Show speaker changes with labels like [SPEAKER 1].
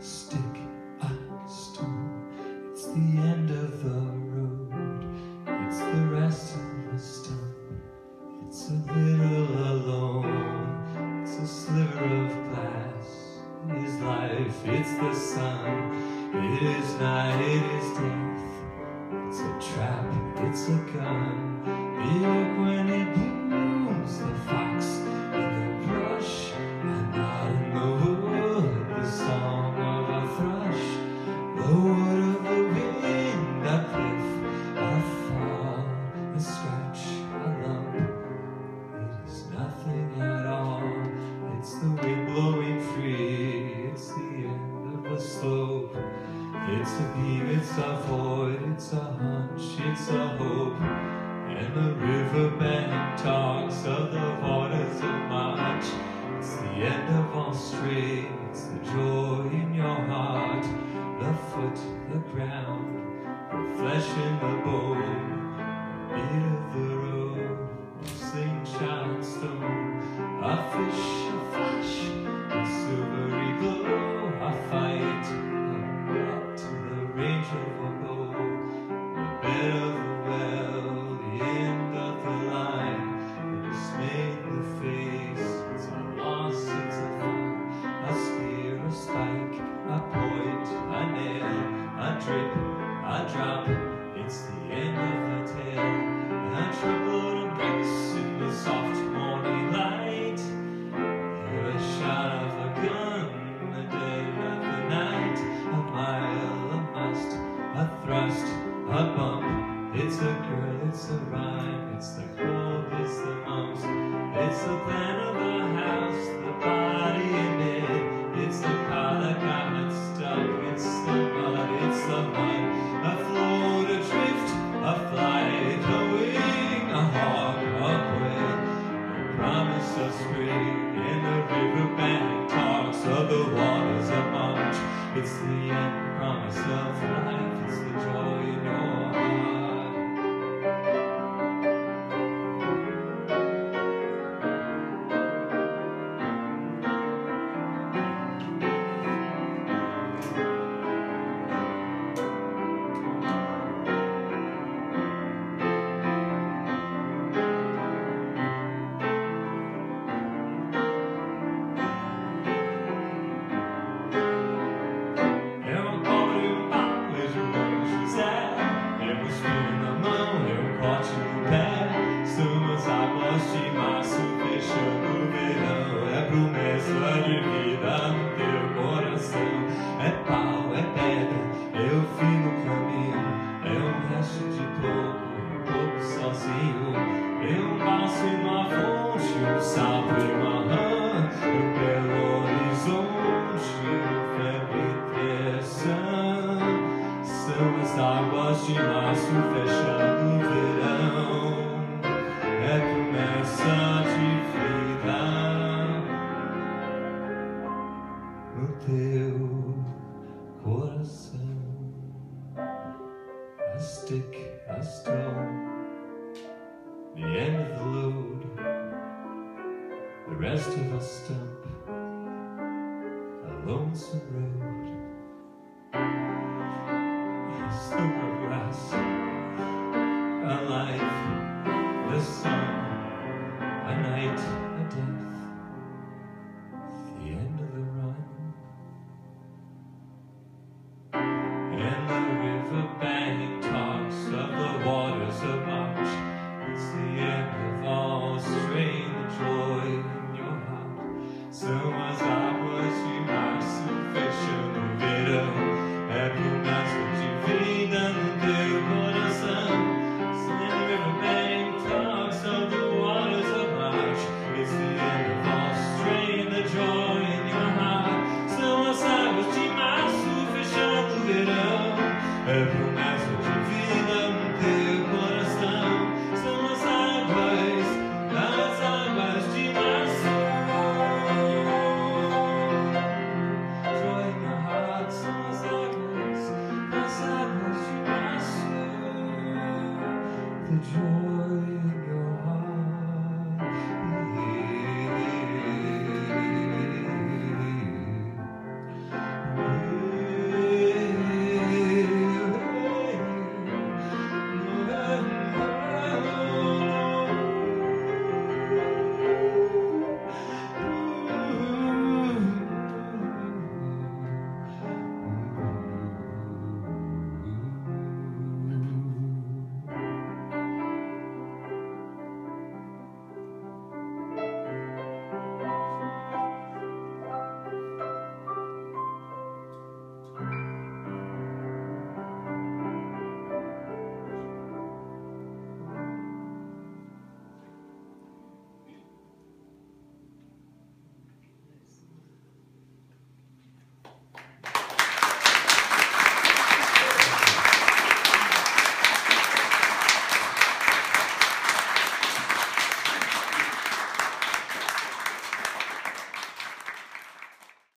[SPEAKER 1] stick I stole. It's the end of the road, it's the rest of the stop. It's a little alone, it's a sliver of glass. It is life, it's the sun, it is night, it is death. It's a trap, it's a gun, slope. It's a beam, it's a void, it's a hunch, it's a hope. And the riverbank talks of the waters of March. It's the end of all strain, it's the joy in your heart. The foot, the ground, the flesh in the bone. Drop, it's the end of the tale. A truckload of bricks in the soft morning light. Hear A shot of a gun, the dead of the night. A mile, a must, a thrust, a bump. It's a girl, it's a rhyme, it's the cold, it's the mumps. It's the plan of the house, the body promise spring in the riverbank talks of the waters of March. It's the end promise of life. It's the joy in your heart. A stick, a stone, the end of the load, the rest of a stump, a lonesome road. A sliver of glass, a life, the sun, a night, a death, the end of the run. And the riverbank talks